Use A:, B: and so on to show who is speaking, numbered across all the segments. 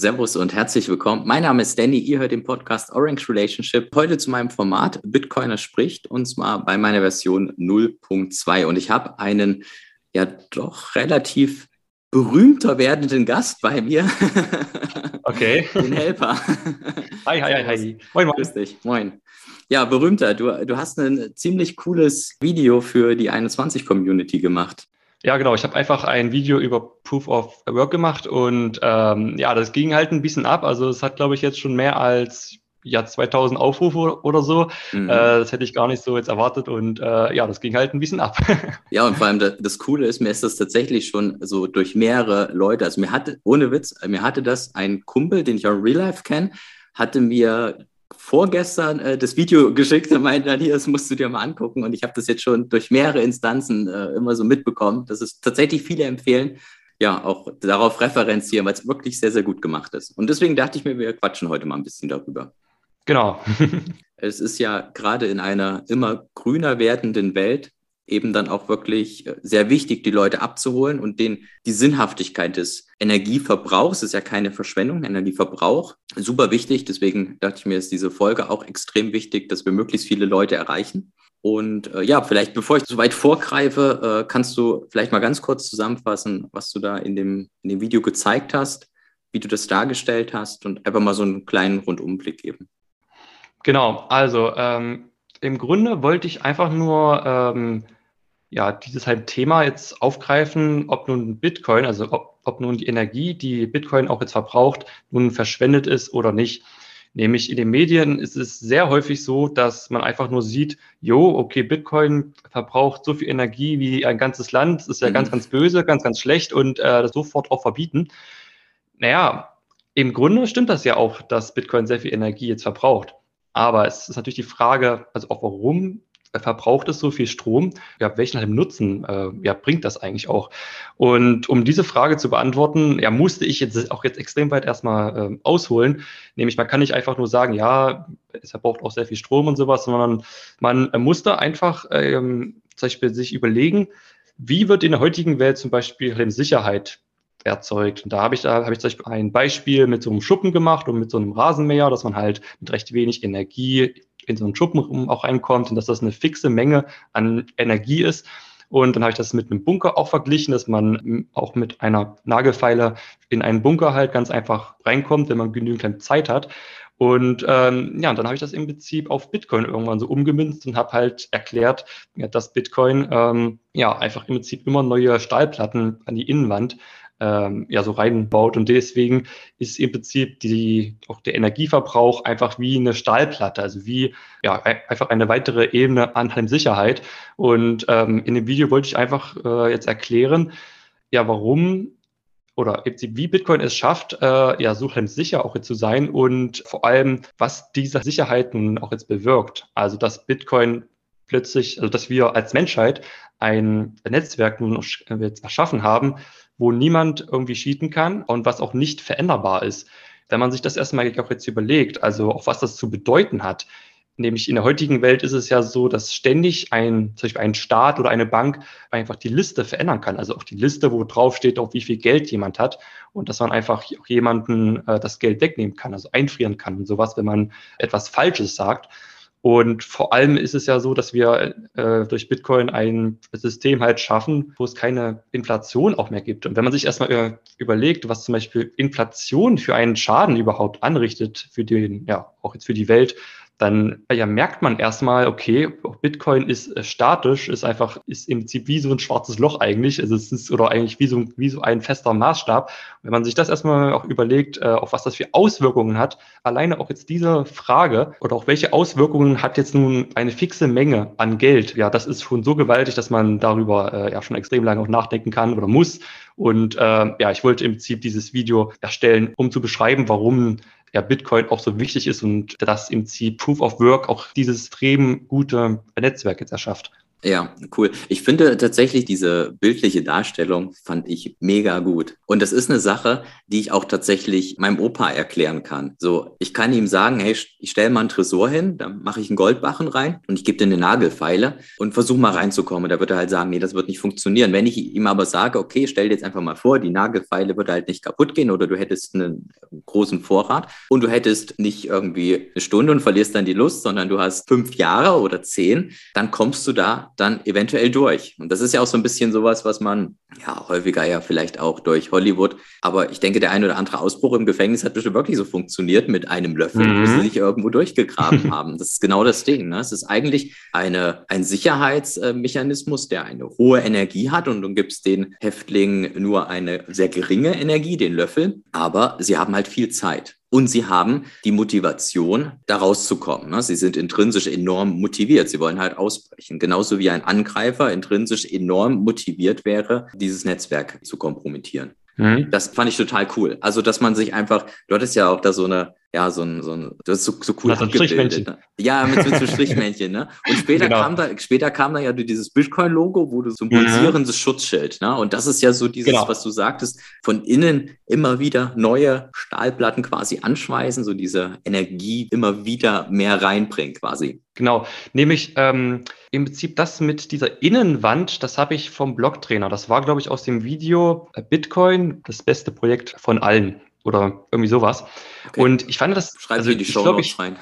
A: Servus und herzlich willkommen. Mein Name ist Danny, ihr hört den Podcast Orange Relationship. Heute zu meinem Format Bitcoiner spricht und zwar bei meiner Version 0.2. Und ich habe einen ja doch relativ berühmter werdenden Gast bei mir.
B: Okay.
A: Den Helper.
B: Hi, hi, hi, hi. Moin,
A: moin. Grüß dich. Moin. Ja, berühmter, du, du hast ein ziemlich cooles Video für die 21-Community gemacht.
B: Ja, genau. Ich habe einfach ein Video über Proof of Work gemacht und ähm, ja, das ging halt ein bisschen ab. Also es hat, glaube ich, jetzt schon mehr als ja 2000 Aufrufe oder so. Mhm. Äh, das hätte ich gar nicht so jetzt erwartet und äh, ja, das ging halt ein bisschen ab.
A: ja, und vor allem das, das, Coole ist, mir ist das tatsächlich schon so durch mehrere Leute, also mir hatte, ohne Witz, mir hatte das ein Kumpel, den ich auch in Real Life kenne, hatte mir vorgestern äh, das Video geschickt und meinte dann, hier, das musst du dir mal angucken. Und ich habe das jetzt schon durch mehrere Instanzen äh, immer so mitbekommen, dass es tatsächlich viele empfehlen, ja, auch darauf referenzieren, weil es wirklich sehr, sehr gut gemacht ist. Und deswegen dachte ich mir, wir quatschen heute mal ein bisschen darüber.
B: Genau.
A: es ist ja gerade in einer immer grüner werdenden Welt eben dann auch wirklich äh, sehr wichtig, die Leute abzuholen und denen die Sinnhaftigkeit des Energieverbrauchs, ist ja keine Verschwendung, Energieverbrauch, super wichtig. Deswegen dachte ich mir, ist diese Folge auch extrem wichtig, dass wir möglichst viele Leute erreichen. Und äh, ja, vielleicht bevor ich so weit vorgreife, äh, kannst du vielleicht mal ganz kurz zusammenfassen, was du da in dem, in dem Video gezeigt hast, wie du das dargestellt hast und einfach mal so einen kleinen Rundumblick geben.
B: Genau, also ähm, im Grunde wollte ich einfach nur ähm, ja, dieses halt Thema jetzt aufgreifen, ob nun Bitcoin, also ob, ob nun die Energie, die Bitcoin auch jetzt verbraucht, nun verschwendet ist oder nicht. Nämlich in den Medien ist es sehr häufig so, dass man einfach nur sieht, jo, okay, Bitcoin verbraucht so viel Energie wie ein ganzes Land, das ist ja mhm. ganz, ganz böse, ganz, ganz schlecht und äh, das sofort auch verbieten. Naja, im Grunde stimmt das ja auch, dass Bitcoin sehr viel Energie jetzt verbraucht. Aber es ist natürlich die Frage, also auch warum verbraucht es so viel Strom? Ja, welchen Nutzen äh, ja, bringt das eigentlich auch? Und um diese Frage zu beantworten, ja, musste ich jetzt auch jetzt extrem weit erstmal äh, ausholen. Nämlich, man kann nicht einfach nur sagen, ja, es verbraucht auch sehr viel Strom und sowas, sondern man musste einfach ähm, zum Beispiel sich überlegen, wie wird in der heutigen Welt zum Beispiel Sicherheit erzeugt. Und da habe ich, da habe ich zum Beispiel ein Beispiel mit so einem Schuppen gemacht und mit so einem Rasenmäher, dass man halt mit recht wenig Energie in so einen Schuppen auch reinkommt und dass das eine fixe Menge an Energie ist. Und dann habe ich das mit einem Bunker auch verglichen, dass man auch mit einer Nagelfeile in einen Bunker halt ganz einfach reinkommt, wenn man genügend Zeit hat. Und ähm, ja, und dann habe ich das im Prinzip auf Bitcoin irgendwann so umgemünzt und habe halt erklärt, ja, dass Bitcoin ähm, ja einfach im Prinzip immer neue Stahlplatten an die Innenwand ähm, ja so reinbaut. Und deswegen ist im Prinzip die, auch der Energieverbrauch einfach wie eine Stahlplatte, also wie ja, einfach eine weitere Ebene an Heimsicherheit. Und ähm, in dem Video wollte ich einfach äh, jetzt erklären, ja, warum oder wie Bitcoin es schafft, äh, ja, so sicher auch jetzt zu sein und vor allem, was diese Sicherheit nun auch jetzt bewirkt. Also, dass Bitcoin plötzlich, also dass wir als Menschheit ein Netzwerk nun jetzt erschaffen haben, wo niemand irgendwie cheaten kann und was auch nicht veränderbar ist. Wenn man sich das erstmal auch jetzt überlegt, also auch was das zu bedeuten hat, nämlich in der heutigen Welt ist es ja so, dass ständig ein, zum Beispiel ein Staat oder eine Bank einfach die Liste verändern kann. Also auch die Liste, wo drauf steht, auf wie viel Geld jemand hat und dass man einfach auch jemanden äh, das Geld wegnehmen kann, also einfrieren kann und sowas, wenn man etwas Falsches sagt. Und vor allem ist es ja so, dass wir äh, durch Bitcoin ein System halt schaffen, wo es keine Inflation auch mehr gibt. Und wenn man sich erstmal überlegt, was zum Beispiel Inflation für einen Schaden überhaupt anrichtet, für den, ja, auch jetzt für die Welt, dann ja, merkt man erstmal, okay, Bitcoin ist äh, statisch, ist einfach, ist im Prinzip wie so ein schwarzes Loch eigentlich. Also es ist oder eigentlich wie so, wie so ein fester Maßstab. wenn man sich das erstmal auch überlegt, äh, auf was das für Auswirkungen hat, alleine auch jetzt diese Frage oder auch welche Auswirkungen hat jetzt nun eine fixe Menge an Geld? Ja, das ist schon so gewaltig, dass man darüber äh, ja schon extrem lange auch nachdenken kann oder muss. Und äh, ja, ich wollte im Prinzip dieses Video erstellen, um zu beschreiben, warum ja, Bitcoin auch so wichtig ist und dass im Prinzip Proof of Work auch dieses extrem gute Netzwerk jetzt erschafft.
A: Ja, cool. Ich finde tatsächlich diese bildliche Darstellung fand ich mega gut. Und das ist eine Sache, die ich auch tatsächlich meinem Opa erklären kann. So, ich kann ihm sagen, hey, ich stelle mal einen Tresor hin, dann mache ich einen Goldbarren rein und ich gebe dir eine Nagelfeile und versuche mal reinzukommen. Da wird er halt sagen, nee, das wird nicht funktionieren. Wenn ich ihm aber sage, okay, stell dir jetzt einfach mal vor, die Nagelfeile würde halt nicht kaputt gehen oder du hättest einen großen Vorrat und du hättest nicht irgendwie eine Stunde und verlierst dann die Lust, sondern du hast fünf Jahre oder zehn, dann kommst du da dann eventuell durch. Und das ist ja auch so ein bisschen sowas, was man ja häufiger ja vielleicht auch durch Hollywood, aber ich denke, der ein oder andere Ausbruch im Gefängnis hat bestimmt wirklich so funktioniert mit einem Löffel, mhm. wo sie sich irgendwo durchgegraben haben. Das ist genau das Ding. Ne? Es ist eigentlich eine, ein Sicherheitsmechanismus, der eine hohe Energie hat und du gibst den Häftlingen nur eine sehr geringe Energie, den Löffel, aber sie haben halt viel Zeit. Und sie haben die Motivation, da rauszukommen. Ne? Sie sind intrinsisch enorm motiviert. Sie wollen halt ausbrechen. Genauso wie ein Angreifer intrinsisch enorm motiviert wäre, dieses Netzwerk zu kompromittieren. Mhm. Das fand ich total cool. Also, dass man sich einfach, du hattest ja auch da so eine, ja, so ein, so ein, das ist so, so cool abgebildet. Ne? Ja, mit, mit so Strichmännchen, ne? Und später genau. kam da, später kam da ja dieses Bitcoin-Logo, wo du symbolisierendes mhm. Schutzschild, ne? Und das ist ja so dieses, genau. was du sagtest, von innen immer wieder neue Stahlplatten quasi anschweißen, so diese Energie immer wieder mehr reinbringen quasi.
B: Genau, nämlich ähm, im Prinzip das mit dieser Innenwand, das habe ich vom Blocktrainer. Das war, glaube ich, aus dem Video Bitcoin, das beste Projekt von allen oder irgendwie sowas. Okay. Und ich fand das.
A: Schreiben also, die Show ich, ich, rein.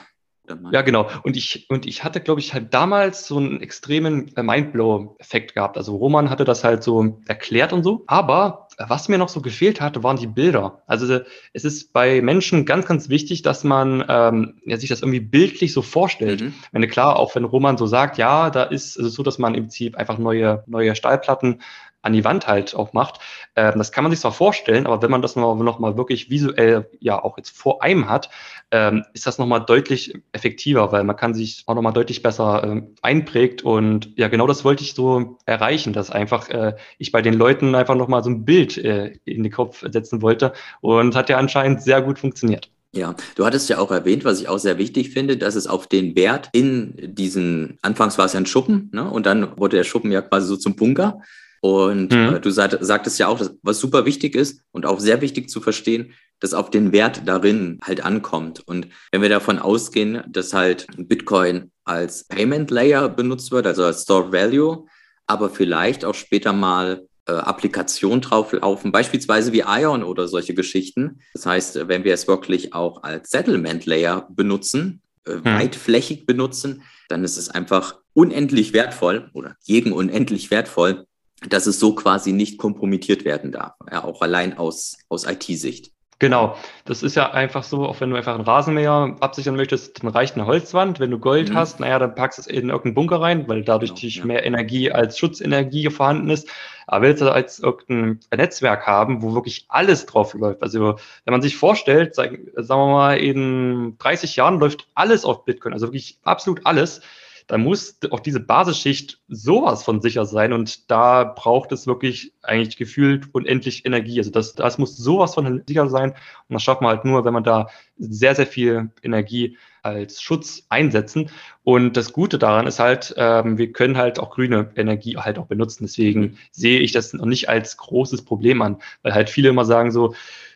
B: Ja, genau. Und ich, und ich hatte, glaube ich, halt damals so einen extremen äh, Mindblow-Effekt gehabt. Also Roman hatte das halt so erklärt und so. Aber was mir noch so gefehlt hatte, waren die Bilder. Also es ist bei Menschen ganz, ganz wichtig, dass man ähm, ja, sich das irgendwie bildlich so vorstellt. Mhm. Wenn klar, auch wenn Roman so sagt, ja, da ist es ist so, dass man im Prinzip einfach neue, neue Stahlplatten an die Wand halt auch macht. Ähm, das kann man sich zwar vorstellen, aber wenn man das noch, noch mal wirklich visuell ja auch jetzt vor einem hat, ähm, ist das nochmal deutlich effektiver, weil man kann sich auch nochmal deutlich besser ähm, einprägt und ja, genau das wollte ich so erreichen, dass einfach äh, ich bei den Leuten einfach nochmal so ein Bild äh, in den Kopf setzen wollte und hat ja anscheinend sehr gut funktioniert.
A: Ja, du hattest ja auch erwähnt, was ich auch sehr wichtig finde, dass es auf den Wert in diesen, anfangs war es ja ein Schuppen, ne? und dann wurde der Schuppen ja quasi so zum Bunker. Und mhm. äh, du sagt, sagtest ja auch, dass, was super wichtig ist und auch sehr wichtig zu verstehen, dass auf den Wert darin halt ankommt. Und wenn wir davon ausgehen, dass halt Bitcoin als Payment Layer benutzt wird, also als Stored Value, aber vielleicht auch später mal äh, Applikationen drauflaufen, beispielsweise wie Ion oder solche Geschichten. Das heißt, wenn wir es wirklich auch als Settlement Layer benutzen, äh, mhm. weitflächig benutzen, dann ist es einfach unendlich wertvoll oder gegen unendlich wertvoll, dass es so quasi nicht kompromittiert werden darf, ja, auch allein aus, aus IT-Sicht.
B: Genau, das ist ja einfach so, auch wenn du einfach einen Rasenmäher absichern möchtest, dann reicht eine Holzwand. Wenn du Gold mhm. hast, naja, dann packst du es in irgendeinen Bunker rein, weil dadurch genau, ja. mehr Energie als Schutzenergie vorhanden ist. Aber willst du als irgendein Netzwerk haben, wo wirklich alles drauf läuft? Also wenn man sich vorstellt, sagen, sagen wir mal, in 30 Jahren läuft alles auf Bitcoin, also wirklich absolut alles, da muss auch diese Basisschicht sowas von sicher sein und da braucht es wirklich eigentlich gefühlt unendlich Energie. Also das, das muss sowas von sicher sein und das schafft man halt nur, wenn man da sehr, sehr viel Energie als Schutz einsetzen. Und das Gute daran ist halt, ähm, wir können halt auch grüne Energie halt auch benutzen. Deswegen mhm. sehe ich das noch nicht als großes Problem an, weil halt viele immer sagen so,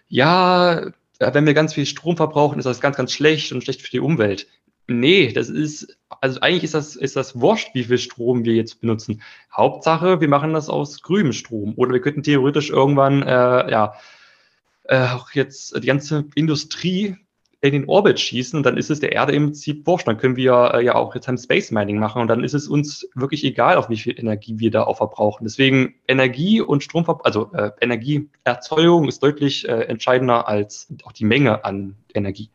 B: ja, wenn wir ganz viel Strom verbrauchen, ist das ganz, ganz schlecht und schlecht für die Umwelt. Nee, das ist, also eigentlich ist das, ist das wurscht, wie viel Strom wir jetzt benutzen. Hauptsache, wir machen das aus grünem Strom. Oder wir könnten theoretisch irgendwann, äh, ja, äh, auch jetzt die ganze Industrie in den Orbit schießen und dann ist es der Erde im Prinzip wurscht. Dann können wir äh, ja auch jetzt ein Space Mining machen und dann ist es uns wirklich egal, auf wie viel Energie wir da auch verbrauchen. Deswegen Energie und Stromverbrauch, also äh, Energieerzeugung ist deutlich äh, entscheidender als auch die Menge an Energie.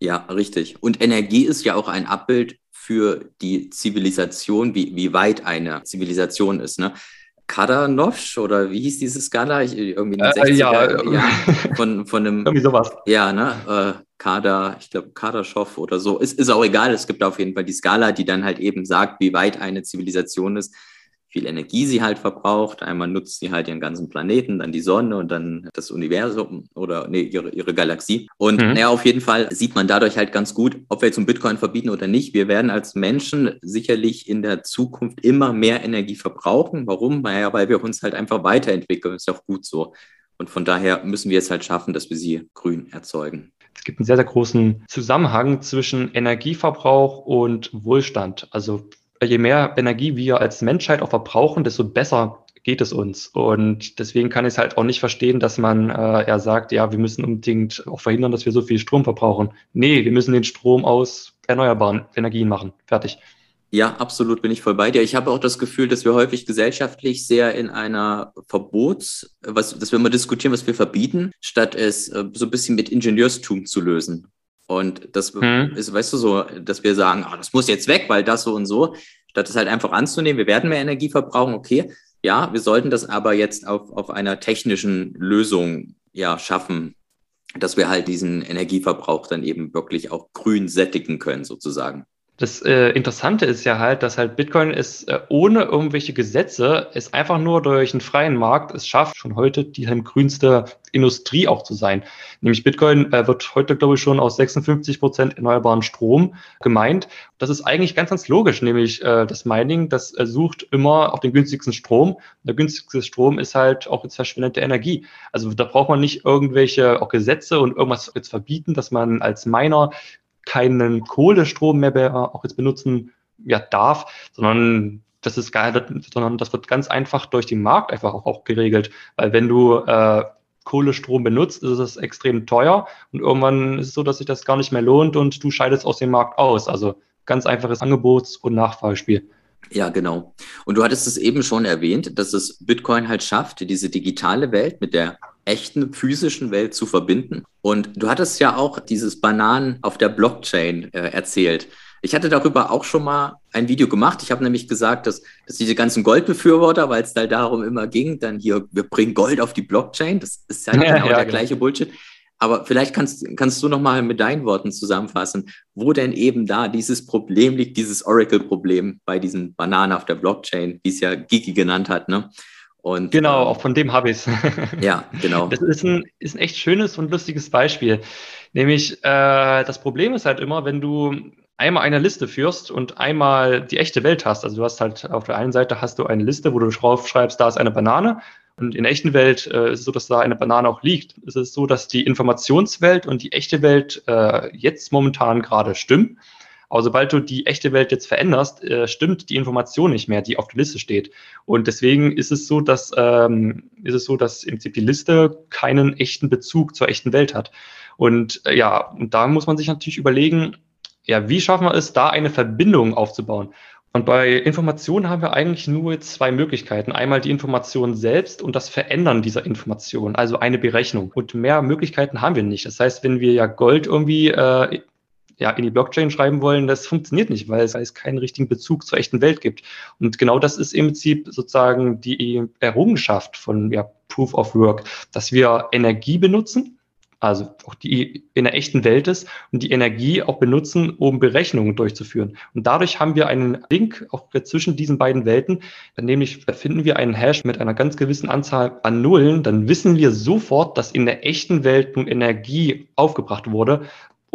A: Ja, richtig. Und Energie ist ja auch ein Abbild für die Zivilisation, wie, wie weit eine Zivilisation ist. Ne? Kadanov oder wie hieß diese Skala? Ich, irgendwie in den äh, 60er ja, ja, von, von einem.
B: irgendwie sowas.
A: Ja, ne? Äh, Kader, ich glaube Kaderschow oder so. Ist, ist auch egal. Es gibt auf jeden Fall die Skala, die dann halt eben sagt, wie weit eine Zivilisation ist. Viel Energie sie halt verbraucht. Einmal nutzt sie halt ihren ganzen Planeten, dann die Sonne und dann das Universum oder nee, ihre, ihre Galaxie. Und mhm. ja, auf jeden Fall sieht man dadurch halt ganz gut, ob wir jetzt einen Bitcoin verbieten oder nicht. Wir werden als Menschen sicherlich in der Zukunft immer mehr Energie verbrauchen. Warum? Naja, weil wir uns halt einfach weiterentwickeln. Ist ja auch gut so. Und von daher müssen wir es halt schaffen, dass wir sie grün erzeugen.
B: Es gibt einen sehr, sehr großen Zusammenhang zwischen Energieverbrauch und Wohlstand. Also je mehr Energie wir als Menschheit auch verbrauchen, desto besser geht es uns. Und deswegen kann ich es halt auch nicht verstehen, dass man äh, ja sagt, ja, wir müssen unbedingt auch verhindern, dass wir so viel Strom verbrauchen. Nee, wir müssen den Strom aus erneuerbaren Energien machen. Fertig.
A: Ja, absolut bin ich voll bei dir. Ich habe auch das Gefühl, dass wir häufig gesellschaftlich sehr in einer Verbots, was, dass wir immer diskutieren, was wir verbieten, statt es äh, so ein bisschen mit Ingenieurstum zu lösen. Und das hm. ist, weißt du, so, dass wir sagen, ah, das muss jetzt weg, weil das so und so, statt es halt einfach anzunehmen, wir werden mehr Energie verbrauchen, okay. Ja, wir sollten das aber jetzt auf, auf einer technischen Lösung ja schaffen, dass wir halt diesen Energieverbrauch dann eben wirklich auch grün sättigen können, sozusagen.
B: Das äh, Interessante ist ja halt, dass halt Bitcoin ist äh, ohne irgendwelche Gesetze, ist einfach nur durch einen freien Markt es schafft, schon heute die halt grünste Industrie auch zu sein. Nämlich Bitcoin äh, wird heute, glaube ich, schon aus 56 Prozent erneuerbaren Strom gemeint. Das ist eigentlich ganz, ganz logisch, nämlich äh, das Mining, das äh, sucht immer auf den günstigsten Strom. Der günstigste Strom ist halt auch jetzt verschwendete Energie. Also da braucht man nicht irgendwelche auch Gesetze und irgendwas jetzt verbieten, dass man als Miner keinen Kohlestrom mehr auch jetzt benutzen ja, darf, sondern das ist geil, sondern das wird ganz einfach durch den Markt einfach auch, auch geregelt. Weil wenn du äh, Kohlestrom benutzt, ist es extrem teuer und irgendwann ist es so, dass sich das gar nicht mehr lohnt und du scheidest aus dem Markt aus. Also ganz einfaches Angebots- und Nachfragespiel.
A: Ja, genau. Und du hattest es eben schon erwähnt, dass es Bitcoin halt schafft, diese digitale Welt mit der echten physischen Welt zu verbinden. Und du hattest ja auch dieses Bananen auf der Blockchain äh, erzählt. Ich hatte darüber auch schon mal ein Video gemacht. Ich habe nämlich gesagt, dass, dass diese ganzen Goldbefürworter, weil es da darum immer ging, dann hier, wir bringen Gold auf die Blockchain. Das ist ja, ja genau ja, der genau. gleiche Bullshit. Aber vielleicht kannst, kannst du noch mal mit deinen Worten zusammenfassen, wo denn eben da dieses Problem liegt, dieses Oracle-Problem bei diesen Bananen auf der Blockchain, wie es ja Gigi genannt hat. Ne?
B: Und, genau, ähm, auch von dem habe ich es.
A: ja, genau.
B: Das ist ein, ist ein echt schönes und lustiges Beispiel. Nämlich, äh, das Problem ist halt immer, wenn du einmal eine Liste führst und einmal die echte Welt hast. Also du hast halt auf der einen Seite hast du eine Liste, wo du drauf schreibst, da ist eine Banane. Und in der echten Welt äh, ist es so, dass da eine Banane auch liegt. Es ist so, dass die Informationswelt und die echte Welt äh, jetzt momentan gerade stimmen. Aber sobald du die echte Welt jetzt veränderst, äh, stimmt die Information nicht mehr, die auf der Liste steht. Und deswegen ist es so, dass ähm, ist es so, dass im Prinzip die Liste keinen echten Bezug zur echten Welt hat. Und äh, ja, und da muss man sich natürlich überlegen, ja, wie schaffen wir es, da eine Verbindung aufzubauen? Und bei Informationen haben wir eigentlich nur zwei Möglichkeiten. Einmal die Information selbst und das Verändern dieser Information, also eine Berechnung. Und mehr Möglichkeiten haben wir nicht. Das heißt, wenn wir ja Gold irgendwie äh, ja, in die Blockchain schreiben wollen, das funktioniert nicht, weil es, keinen richtigen Bezug zur echten Welt gibt. Und genau das ist im Prinzip sozusagen die Errungenschaft von ja, Proof of Work, dass wir Energie benutzen, also auch die in der echten Welt ist und die Energie auch benutzen, um Berechnungen durchzuführen. Und dadurch haben wir einen Link auch zwischen diesen beiden Welten. Nämlich finden wir einen Hash mit einer ganz gewissen Anzahl an Nullen, dann wissen wir sofort, dass in der echten Welt nun Energie aufgebracht wurde,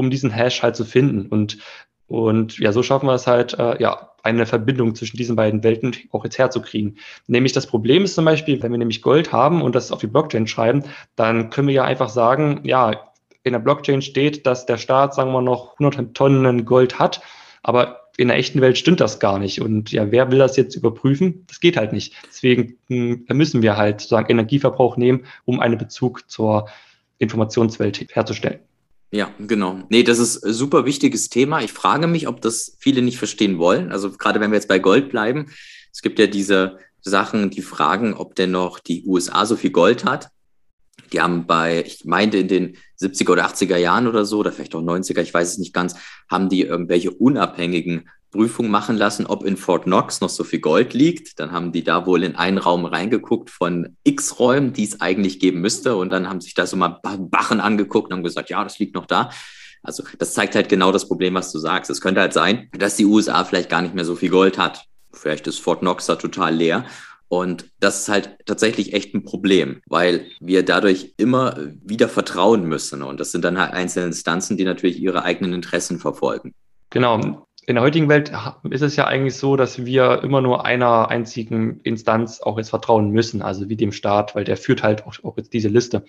B: um diesen Hash halt zu finden. Und, und ja, so schaffen wir es halt, äh, ja, eine Verbindung zwischen diesen beiden Welten auch jetzt herzukriegen. Nämlich das Problem ist zum Beispiel, wenn wir nämlich Gold haben und das auf die Blockchain schreiben, dann können wir ja einfach sagen, ja, in der Blockchain steht, dass der Staat, sagen wir noch, 100 Tonnen Gold hat, aber in der echten Welt stimmt das gar nicht. Und ja, wer will das jetzt überprüfen? Das geht halt nicht. Deswegen hm, müssen wir halt sozusagen Energieverbrauch nehmen, um einen Bezug zur Informationswelt herzustellen.
A: Ja, genau. Nee, das ist ein super wichtiges Thema. Ich frage mich, ob das viele nicht verstehen wollen. Also gerade wenn wir jetzt bei Gold bleiben, es gibt ja diese Sachen, die fragen, ob denn noch die USA so viel Gold hat. Die haben bei, ich meinte in den 70er oder 80er Jahren oder so, oder vielleicht auch 90er, ich weiß es nicht ganz, haben die irgendwelche unabhängigen Prüfung machen lassen, ob in Fort Knox noch so viel Gold liegt. Dann haben die da wohl in einen Raum reingeguckt von X Räumen, die es eigentlich geben müsste. Und dann haben sich da so mal Bachen angeguckt und haben gesagt, ja, das liegt noch da. Also das zeigt halt genau das Problem, was du sagst. Es könnte halt sein, dass die USA vielleicht gar nicht mehr so viel Gold hat. vielleicht ist Fort Knox da total leer. Und das ist halt tatsächlich echt ein Problem, weil wir dadurch immer wieder vertrauen müssen. Und das sind dann halt einzelne Instanzen, die natürlich ihre eigenen Interessen verfolgen.
B: Genau in der heutigen Welt ist es ja eigentlich so, dass wir immer nur einer einzigen Instanz auch jetzt vertrauen müssen, also wie dem Staat, weil der führt halt auch, auch jetzt diese Liste.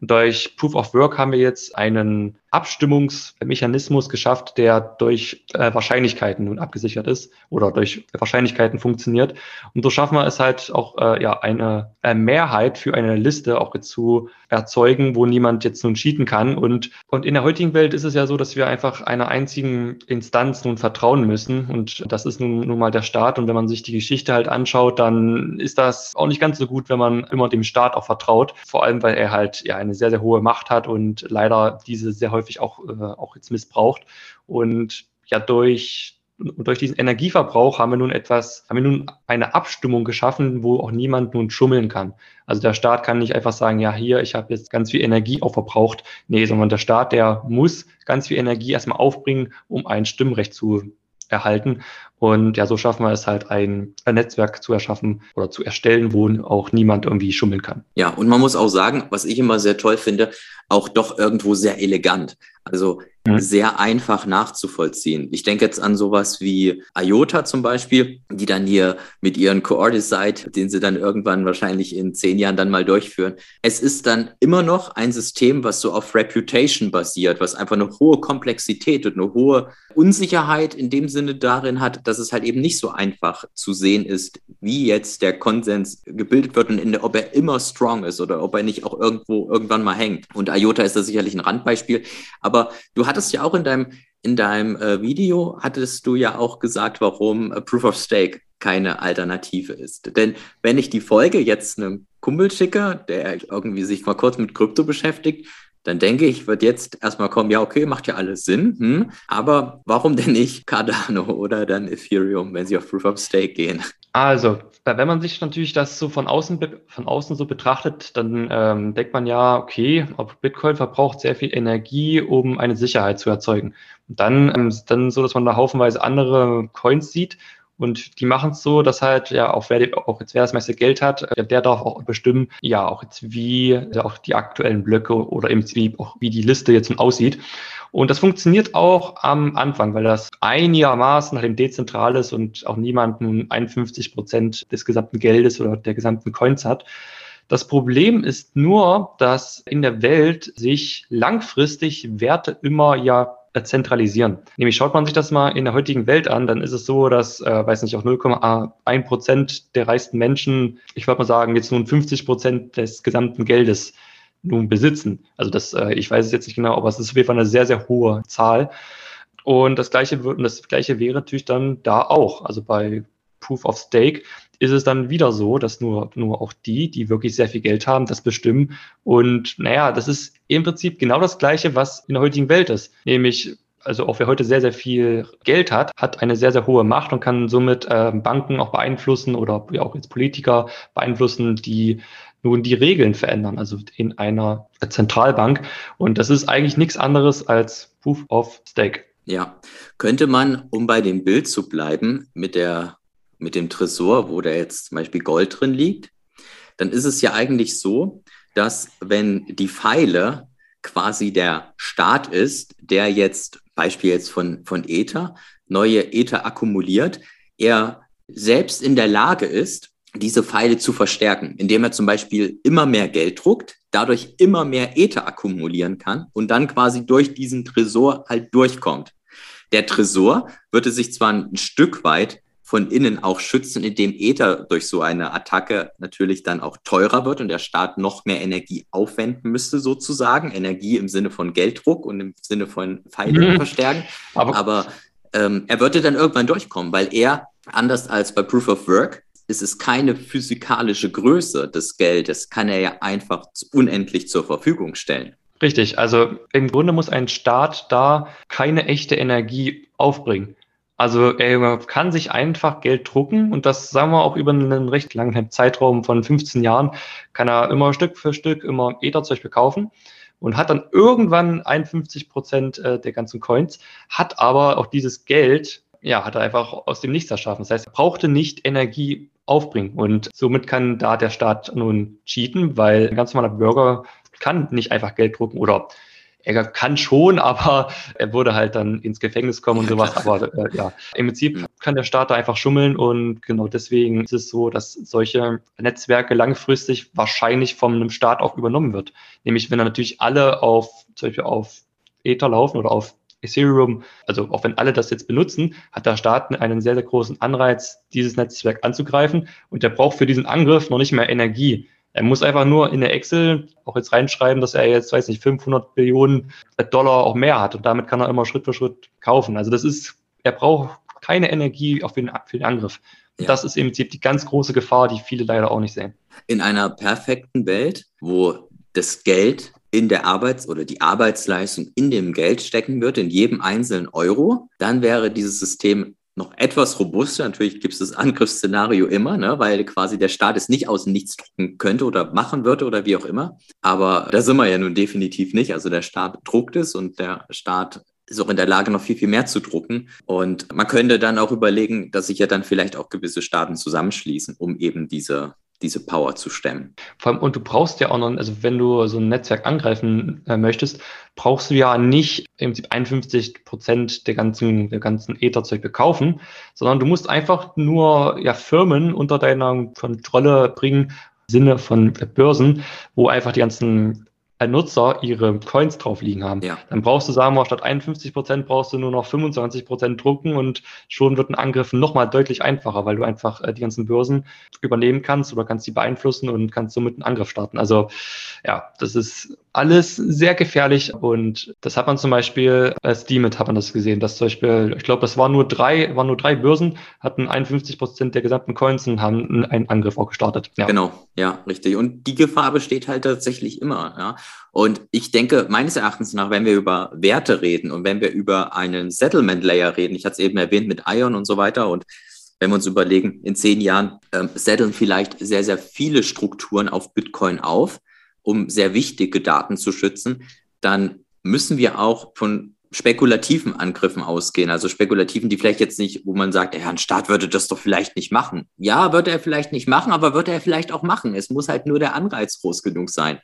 B: Und durch Proof of Work haben wir jetzt einen Abstimmungsmechanismus geschafft, der durch äh, Wahrscheinlichkeiten nun abgesichert ist oder durch Wahrscheinlichkeiten funktioniert. Und so schaffen wir es halt auch, äh, ja, eine äh, Mehrheit für eine Liste auch zu erzeugen, wo niemand jetzt nun cheaten kann. Und, und in der heutigen Welt ist es ja so, dass wir einfach einer einzigen Instanz nun vertrauen müssen. Und das ist nun, nun mal der Staat. Und wenn man sich die Geschichte halt anschaut, dann ist das auch nicht ganz so gut, wenn man immer dem Staat auch vertraut. Vor allem, weil er halt ja eine sehr, sehr hohe Macht hat und leider diese sehr häufig auch, äh, auch jetzt missbraucht. Und ja, durch und durch diesen Energieverbrauch haben wir nun etwas, haben wir nun eine Abstimmung geschaffen, wo auch niemand nun schummeln kann. Also der Staat kann nicht einfach sagen, ja, hier, ich habe jetzt ganz viel Energie auch verbraucht. Nee, sondern der Staat, der muss ganz viel Energie erstmal aufbringen, um ein Stimmrecht zu erhalten. Und ja, so schaffen wir es halt, ein, ein, Netzwerk zu erschaffen oder zu erstellen, wo auch niemand irgendwie schummeln kann.
A: Ja, und man muss auch sagen, was ich immer sehr toll finde, auch doch irgendwo sehr elegant. Also mhm. sehr einfach nachzuvollziehen. Ich denke jetzt an sowas wie IOTA zum Beispiel, die dann hier mit ihren Core-Decide, den sie dann irgendwann wahrscheinlich in zehn Jahren dann mal durchführen. Es ist dann immer noch ein System, was so auf Reputation basiert, was einfach eine hohe Komplexität und eine hohe Unsicherheit in dem Sinne darin hat, dass es halt eben nicht so einfach zu sehen ist, wie jetzt der Konsens gebildet wird und der, ob er immer strong ist oder ob er nicht auch irgendwo irgendwann mal hängt. Und IOTA ist da sicherlich ein Randbeispiel. Aber du hattest ja auch in deinem, in deinem äh, Video, hattest du ja auch gesagt, warum äh, Proof of Stake keine Alternative ist. Denn wenn ich die Folge jetzt einem Kumpel schicke, der irgendwie sich mal kurz mit Krypto beschäftigt, dann denke ich, wird jetzt erstmal kommen, ja, okay, macht ja alles Sinn, hm, aber warum denn nicht Cardano oder dann Ethereum, wenn sie auf Proof of Stake gehen?
B: Also, wenn man sich natürlich das so von außen, von außen so betrachtet, dann ähm, denkt man ja, okay, Bitcoin verbraucht sehr viel Energie, um eine Sicherheit zu erzeugen. Und dann, ähm, dann so, dass man da haufenweise andere Coins sieht, und die machen es so, dass halt, ja, auch wer, auch jetzt wer das meiste Geld hat, äh, der darf auch bestimmen, ja, auch jetzt wie ja, auch die aktuellen Blöcke oder im Prinzip auch wie die Liste jetzt aussieht. Und das funktioniert auch am Anfang, weil das einigermaßen halt dezentral ist und auch niemand nun 51 Prozent des gesamten Geldes oder der gesamten Coins hat. Das Problem ist nur, dass in der Welt sich langfristig Werte immer ja äh, zentralisieren. Nämlich schaut man sich das mal in der heutigen Welt an, dann ist es so, dass, äh, weiß nicht, auch 0,1 Prozent der reichsten Menschen, ich würde mal sagen, jetzt nun 50 Prozent des gesamten Geldes nun besitzen. Also das, äh, ich weiß es jetzt nicht genau, aber es ist auf jeden Fall eine sehr, sehr hohe Zahl. Und das gleiche wird, und das gleiche wäre natürlich dann da auch. Also bei Proof of Stake ist es dann wieder so, dass nur, nur auch die, die wirklich sehr viel Geld haben, das bestimmen. Und naja, das ist im Prinzip genau das Gleiche, was in der heutigen Welt ist. Nämlich, also auch wer heute sehr, sehr viel Geld hat, hat eine sehr, sehr hohe Macht und kann somit äh, Banken auch beeinflussen oder ja auch jetzt Politiker beeinflussen, die nun die Regeln verändern, also in einer Zentralbank. Und das ist eigentlich nichts anderes als Proof of Stake.
A: Ja, könnte man, um bei dem Bild zu bleiben, mit der mit dem Tresor, wo da jetzt zum Beispiel Gold drin liegt, dann ist es ja eigentlich so, dass wenn die Pfeile quasi der Staat ist, der jetzt, Beispiel jetzt von, von Ether, neue Ether akkumuliert, er selbst in der Lage ist, diese Pfeile zu verstärken, indem er zum Beispiel immer mehr Geld druckt, dadurch immer mehr Ether akkumulieren kann und dann quasi durch diesen Tresor halt durchkommt. Der Tresor würde sich zwar ein Stück weit von innen auch schützen, indem Ether durch so eine Attacke natürlich dann auch teurer wird und der Staat noch mehr Energie aufwenden müsste, sozusagen. Energie im Sinne von Gelddruck und im Sinne von Pfeile mhm. verstärken. Aber, Aber ähm, er würde dann irgendwann durchkommen, weil er, anders als bei Proof of Work, ist es keine physikalische Größe des Geldes, kann er ja einfach unendlich zur Verfügung stellen.
B: Richtig, also im Grunde muss ein Staat da keine echte Energie aufbringen. Also er kann sich einfach Geld drucken und das sagen wir auch über einen recht langen Zeitraum von 15 Jahren, kann er immer Stück für Stück immer Ether zum Beispiel kaufen und hat dann irgendwann 51 Prozent äh, der ganzen Coins, hat aber auch dieses Geld ja, hat er einfach aus dem Nichts erschaffen. Das heißt, er brauchte nicht Energie aufbringen. Und somit kann da der Staat nun cheaten, weil ein ganz normaler Bürger kann nicht einfach Geld drucken oder er kann schon, aber er würde halt dann ins Gefängnis kommen und sowas. Aber äh, ja, im Prinzip kann der Staat da einfach schummeln und genau deswegen ist es so, dass solche Netzwerke langfristig wahrscheinlich von einem Staat auch übernommen wird. Nämlich wenn er natürlich alle auf, zum Beispiel auf Ether laufen oder auf Ethereum, also auch wenn alle das jetzt benutzen, hat der Staat einen sehr, sehr großen Anreiz, dieses Netzwerk anzugreifen und der braucht für diesen Angriff noch nicht mehr Energie. Er muss einfach nur in der Excel auch jetzt reinschreiben, dass er jetzt, weiß nicht, 500 Billionen Dollar auch mehr hat und damit kann er immer Schritt für Schritt kaufen. Also das ist, er braucht keine Energie auf den, für den Angriff. Ja. Das ist im Prinzip die ganz große Gefahr, die viele leider auch nicht sehen.
A: In einer perfekten Welt, wo das Geld in der Arbeits- oder die Arbeitsleistung in dem Geld stecken wird, in jedem einzelnen Euro, dann wäre dieses System noch etwas robuster. Natürlich gibt es das Angriffsszenario immer, ne, weil quasi der Staat es nicht aus nichts drucken könnte oder machen würde oder wie auch immer. Aber da sind wir ja nun definitiv nicht. Also der Staat druckt es und der Staat ist auch in der Lage, noch viel, viel mehr zu drucken. Und man könnte dann auch überlegen, dass sich ja dann vielleicht auch gewisse Staaten zusammenschließen, um eben diese diese Power zu stemmen.
B: Vor allem, und du brauchst ja auch noch, also wenn du so ein Netzwerk angreifen äh, möchtest, brauchst du ja nicht im Prinzip 51 Prozent der ganzen, der ganzen Etherzeug bekaufen, sondern du musst einfach nur ja Firmen unter deiner Kontrolle bringen, Sinne von Börsen, wo einfach die ganzen Nutzer ihre Coins drauf liegen haben. Ja. Dann brauchst du, sagen wir, statt 51 Prozent brauchst du nur noch 25 Prozent drucken und schon wird ein Angriff nochmal deutlich einfacher, weil du einfach äh, die ganzen Börsen übernehmen kannst oder kannst sie beeinflussen und kannst somit einen Angriff starten. Also ja, das ist alles sehr gefährlich und das hat man zum Beispiel als Steemit hat man das gesehen, dass zum Beispiel, ich glaube, das waren nur drei, waren nur drei Börsen, hatten 51 Prozent der gesamten Coins und haben einen Angriff auch gestartet.
A: Ja. Genau, ja, richtig. Und die Gefahr besteht halt tatsächlich immer, ja. Und ich denke, meines Erachtens nach, wenn wir über Werte reden und wenn wir über einen Settlement Layer reden, ich hatte es eben erwähnt mit Ion und so weiter und wenn wir uns überlegen, in zehn Jahren ähm, setteln vielleicht sehr, sehr viele Strukturen auf Bitcoin auf, um sehr wichtige Daten zu schützen, dann müssen wir auch von spekulativen Angriffen ausgehen, also spekulativen, die vielleicht jetzt nicht, wo man sagt, ja, ein Staat würde das doch vielleicht nicht machen. Ja, würde er vielleicht nicht machen, aber würde er vielleicht auch machen. Es muss halt nur der Anreiz groß genug sein.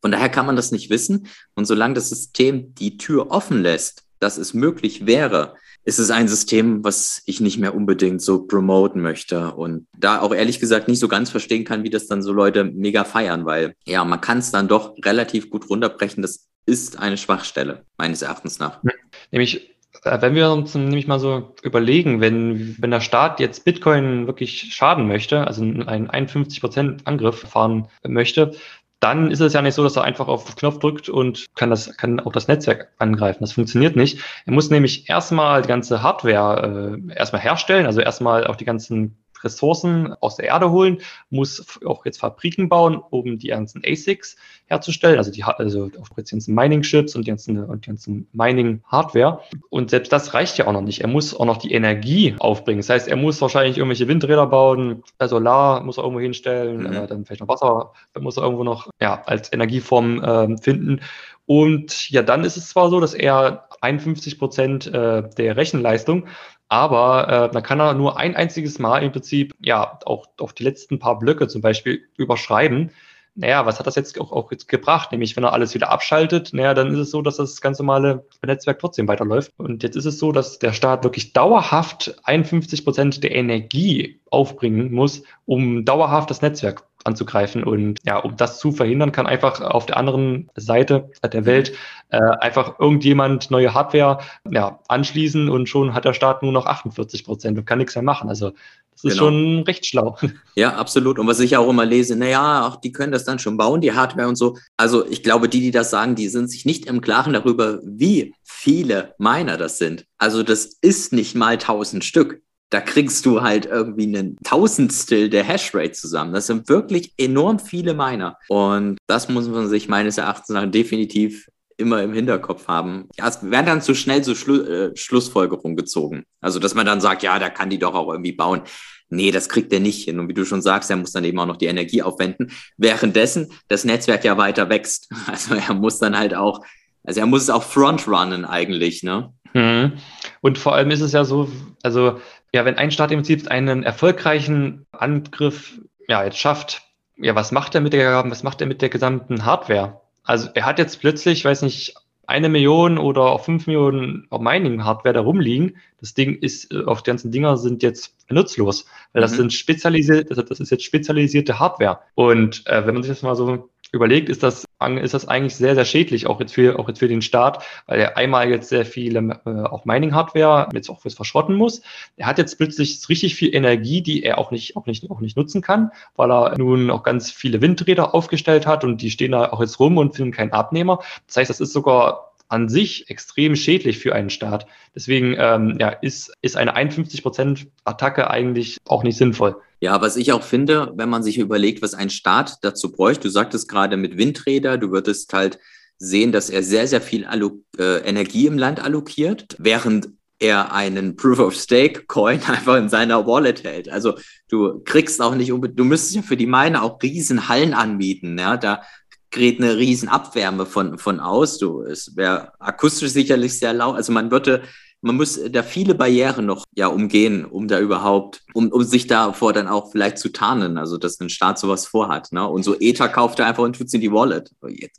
A: Von daher kann man das nicht wissen. Und solange das System die Tür offen lässt, dass es möglich wäre, ist es ein System, was ich nicht mehr unbedingt so promoten möchte und da auch ehrlich gesagt nicht so ganz verstehen kann, wie das dann so Leute mega feiern, weil ja, man kann es dann doch relativ gut runterbrechen. Das ist eine Schwachstelle, meines Erachtens nach.
B: Nämlich äh, wenn wir uns nämlich mal so überlegen, wenn, wenn der Staat jetzt Bitcoin wirklich schaden möchte, also einen 51% Angriff fahren möchte, dann ist es ja nicht so, dass er einfach auf den Knopf drückt und kann das, kann auch das Netzwerk angreifen. Das funktioniert nicht. Er muss nämlich erstmal die ganze Hardware äh, erstmal herstellen, also erstmal auch die ganzen Ressourcen aus der Erde holen, muss auch jetzt Fabriken bauen, um die ganzen ASICs herzustellen, also die also auch die ganzen Mining-Chips und die ganzen, und die ganzen Mining-Hardware. Und selbst das reicht ja auch noch nicht. Er muss auch noch die Energie aufbringen. Das heißt, er muss wahrscheinlich irgendwelche Windräder bauen, Solar muss er irgendwo hinstellen, mhm. äh, dann vielleicht noch Wasser muss er irgendwo noch ja, als Energieform äh, finden. Und ja, dann ist es zwar so, dass er 51 Prozent äh, der Rechenleistung aber äh, dann kann er nur ein einziges Mal im Prinzip ja auch, auch die letzten paar Blöcke zum Beispiel überschreiben. Naja, was hat das jetzt auch, auch jetzt gebracht? Nämlich, wenn er alles wieder abschaltet, naja, dann ist es so, dass das ganz normale Netzwerk trotzdem weiterläuft. Und jetzt ist es so, dass der Staat wirklich dauerhaft 51 Prozent der Energie aufbringen muss, um dauerhaft das Netzwerk anzugreifen. Und ja, um das zu verhindern, kann einfach auf der anderen Seite der Welt äh, einfach irgendjemand neue Hardware ja, anschließen und schon hat der Staat nur noch 48 Prozent und kann nichts mehr machen. Also das ist genau. schon recht schlau.
A: Ja, absolut. Und was ich auch immer lese, naja, auch die können das dann schon bauen, die Hardware und so. Also ich glaube, die, die das sagen, die sind sich nicht im Klaren darüber, wie viele Miner das sind. Also das ist nicht mal 1000 Stück da kriegst du halt irgendwie einen Tausendstel der Hashrate zusammen. Das sind wirklich enorm viele Miner. Und das muss man sich meines Erachtens nach definitiv immer im Hinterkopf haben. Ja, es werden dann zu schnell so Schlu äh, Schlussfolgerungen gezogen. Also, dass man dann sagt, ja, da kann die doch auch irgendwie bauen. Nee, das kriegt er nicht hin. Und wie du schon sagst, er muss dann eben auch noch die Energie aufwenden. Währenddessen das Netzwerk ja weiter wächst. Also er muss dann halt auch, also er muss es auch frontrunnen eigentlich, ne?
B: Mhm. Und vor allem ist es ja so, also ja, wenn ein Staat im Prinzip einen erfolgreichen Angriff ja jetzt schafft, ja, was macht er mit der, was macht er mit der gesamten Hardware? Also er hat jetzt plötzlich, ich weiß nicht, eine Million oder auch fünf Millionen Mining-Hardware da rumliegen. Das Ding ist, äh, auf die ganzen Dinger sind jetzt nutzlos, weil das mhm. sind spezialisierte, das ist jetzt spezialisierte Hardware. Und äh, wenn man sich das mal so überlegt, ist das, ist das eigentlich sehr, sehr schädlich, auch jetzt für, auch jetzt für den Staat, weil er einmal jetzt sehr viele äh, auch Mining-Hardware jetzt auch fürs Verschrotten muss. Er hat jetzt plötzlich richtig viel Energie, die er auch nicht, auch nicht, auch nicht nutzen kann, weil er nun auch ganz viele Windräder aufgestellt hat und die stehen da auch jetzt rum und filmen keinen Abnehmer. Das heißt, das ist sogar an sich extrem schädlich für einen Staat. Deswegen ähm, ja, ist, ist eine 51% Attacke eigentlich auch nicht sinnvoll.
A: Ja, was ich auch finde, wenn man sich überlegt, was ein Staat dazu bräuchte, du sagtest gerade mit Windräder, du würdest halt sehen, dass er sehr, sehr viel Allo äh, Energie im Land allokiert, während er einen Proof of Stake Coin einfach in seiner Wallet hält. Also du kriegst auch nicht, du müsstest ja für die Mine auch riesen Hallen anmieten. Ja, da gerät eine riesen Abwärme von, von aus. Du, es wäre akustisch sicherlich sehr laut. Also man würde, man muss da viele Barrieren noch ja umgehen, um da überhaupt, um, um sich davor dann auch vielleicht zu tarnen, also dass ein Staat sowas vorhat. Ne? Und so Ether kauft er einfach und tut es in die Wallet.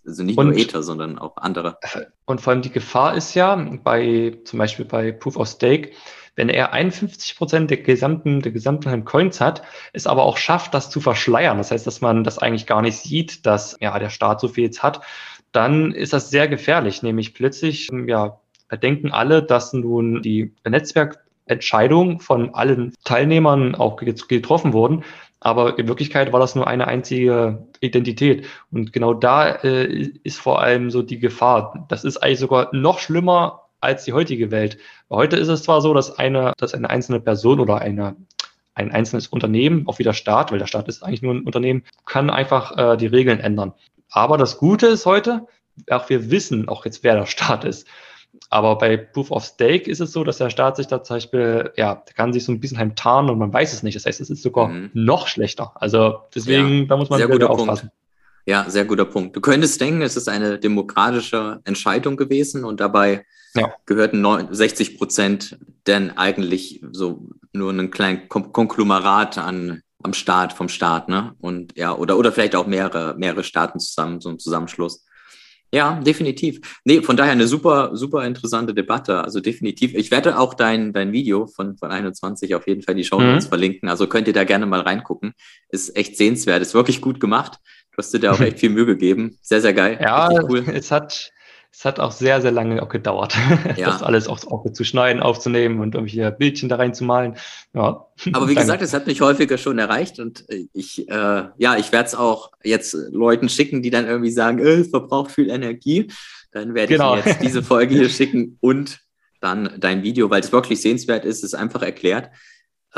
A: Also nicht und, nur Ether, sondern auch andere.
B: Und vor allem die Gefahr ist ja bei zum Beispiel bei Proof of Stake, wenn er 51 Prozent der gesamten, der gesamten Coins hat, es aber auch schafft, das zu verschleiern, das heißt, dass man das eigentlich gar nicht sieht, dass ja der Staat so viel jetzt hat, dann ist das sehr gefährlich, nämlich plötzlich, ja, denken alle, dass nun die Netzwerkentscheidungen von allen Teilnehmern auch getroffen wurden. Aber in Wirklichkeit war das nur eine einzige Identität. Und genau da äh, ist vor allem so die Gefahr. Das ist eigentlich sogar noch schlimmer als die heutige Welt. Heute ist es zwar so, dass eine, dass eine einzelne Person oder eine, ein einzelnes Unternehmen, auch wie der Staat, weil der Staat ist eigentlich nur ein Unternehmen, kann einfach äh, die Regeln ändern. Aber das Gute ist heute, auch wir wissen auch jetzt, wer der Staat ist. Aber bei Proof of Stake ist es so, dass der Staat sich da zum Beispiel, ja, der kann sich so ein bisschen heimtarnen und man weiß es nicht. Das heißt, es ist sogar mhm. noch schlechter. Also deswegen, ja, da muss man sehr
A: wieder aufpassen. Punkt. Ja, sehr guter Punkt. Du könntest denken, es ist eine demokratische Entscheidung gewesen und dabei ja. gehörten 60 Prozent denn eigentlich so nur einen kleinen Konglomerat an am Staat, vom Staat, ne? Und ja, oder, oder vielleicht auch mehrere, mehrere Staaten zusammen, so ein Zusammenschluss. Ja, definitiv. Nee, von daher eine super, super interessante Debatte. Also definitiv. Ich werde auch dein, dein Video von, von 21 auf jeden Fall die Show Notes mhm. verlinken. Also könnt ihr da gerne mal reingucken. Ist echt sehenswert, ist wirklich gut gemacht. Du hast dir da auch echt viel Mühe gegeben. Sehr, sehr geil.
B: Ja, cool. es hat, es hat auch sehr, sehr lange auch gedauert, ja. das alles auch, auch, zu schneiden, aufzunehmen und irgendwelche Bildchen da reinzumalen. Ja.
A: Aber wie gesagt, es hat mich häufiger schon erreicht und ich, äh, ja, ich werde es auch jetzt Leuten schicken, die dann irgendwie sagen, äh, es verbraucht viel Energie. Dann werde genau. ich jetzt diese Folge hier schicken und dann dein Video, weil es wirklich sehenswert ist, ist einfach erklärt.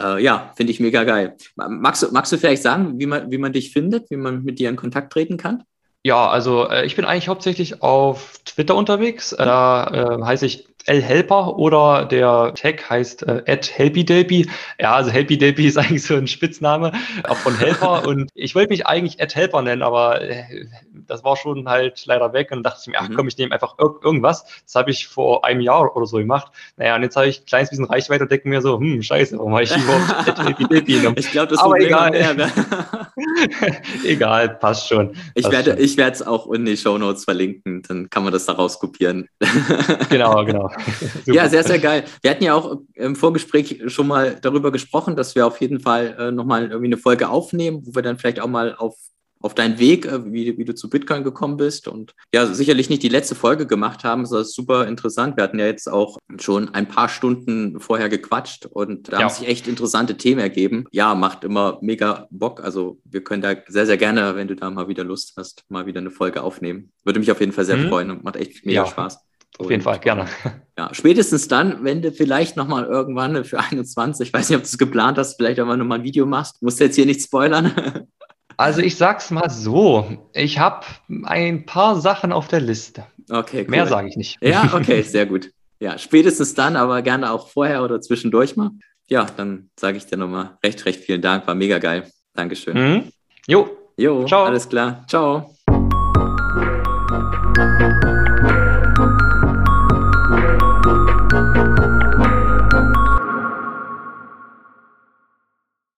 A: Äh, ja, finde ich mega geil. Magst, magst du vielleicht sagen, wie man, wie man dich findet, wie man mit dir in Kontakt treten kann?
B: Ja, also äh, ich bin eigentlich hauptsächlich auf Twitter unterwegs. Da äh, heiße ich L-Helper oder der Tag heißt äh, HelpyDelpy. Ja, also HelpyDelpy ist eigentlich so ein Spitzname, auch von Helper. und ich wollte mich eigentlich Helper nennen, aber äh, das war schon halt leider weg und dachte ich mir, ach mhm. komm, ich nehme einfach ir irgendwas. Das habe ich vor einem Jahr oder so gemacht. Naja, und jetzt habe ich ein kleines bisschen Reichweite und denke mir so, hm, scheiße, warum habe ich überhaupt? Ich glaube, das aber egal. Mehr, ne? egal, passt schon.
A: Ich
B: passt
A: werde es auch in die Show Notes verlinken, dann kann man das daraus kopieren.
B: genau, genau.
A: ja, sehr, sehr geil. Wir hatten ja auch im Vorgespräch schon mal darüber gesprochen, dass wir auf jeden Fall äh, nochmal irgendwie eine Folge aufnehmen, wo wir dann vielleicht auch mal auf auf deinen Weg, äh, wie, wie, du zu Bitcoin gekommen bist und ja, sicherlich nicht die letzte Folge gemacht haben. Das ist super interessant. Wir hatten ja jetzt auch schon ein paar Stunden vorher gequatscht und da ja. haben sich echt interessante Themen ergeben. Ja, macht immer mega Bock. Also wir können da sehr, sehr gerne, wenn du da mal wieder Lust hast, mal wieder eine Folge aufnehmen. Würde mich auf jeden Fall sehr mhm. freuen und macht echt mega ja. Spaß.
B: Auf jeden Fall, gerne.
A: Ja, spätestens dann, wenn du vielleicht nochmal irgendwann für 21, ich weiß nicht, ob du es geplant hast, vielleicht mal nochmal ein Video machst. Musst du jetzt hier nicht spoilern.
B: Also ich sag's mal so, ich habe ein paar Sachen auf der Liste. Okay, cool. Mehr sage ich nicht.
A: Ja, okay, sehr gut. Ja, spätestens dann, aber gerne auch vorher oder zwischendurch mal. Ja, dann sage ich dir nochmal recht, recht vielen Dank. War mega geil. Dankeschön. Mhm.
B: Jo.
A: Jo, Ciao. alles klar. Ciao.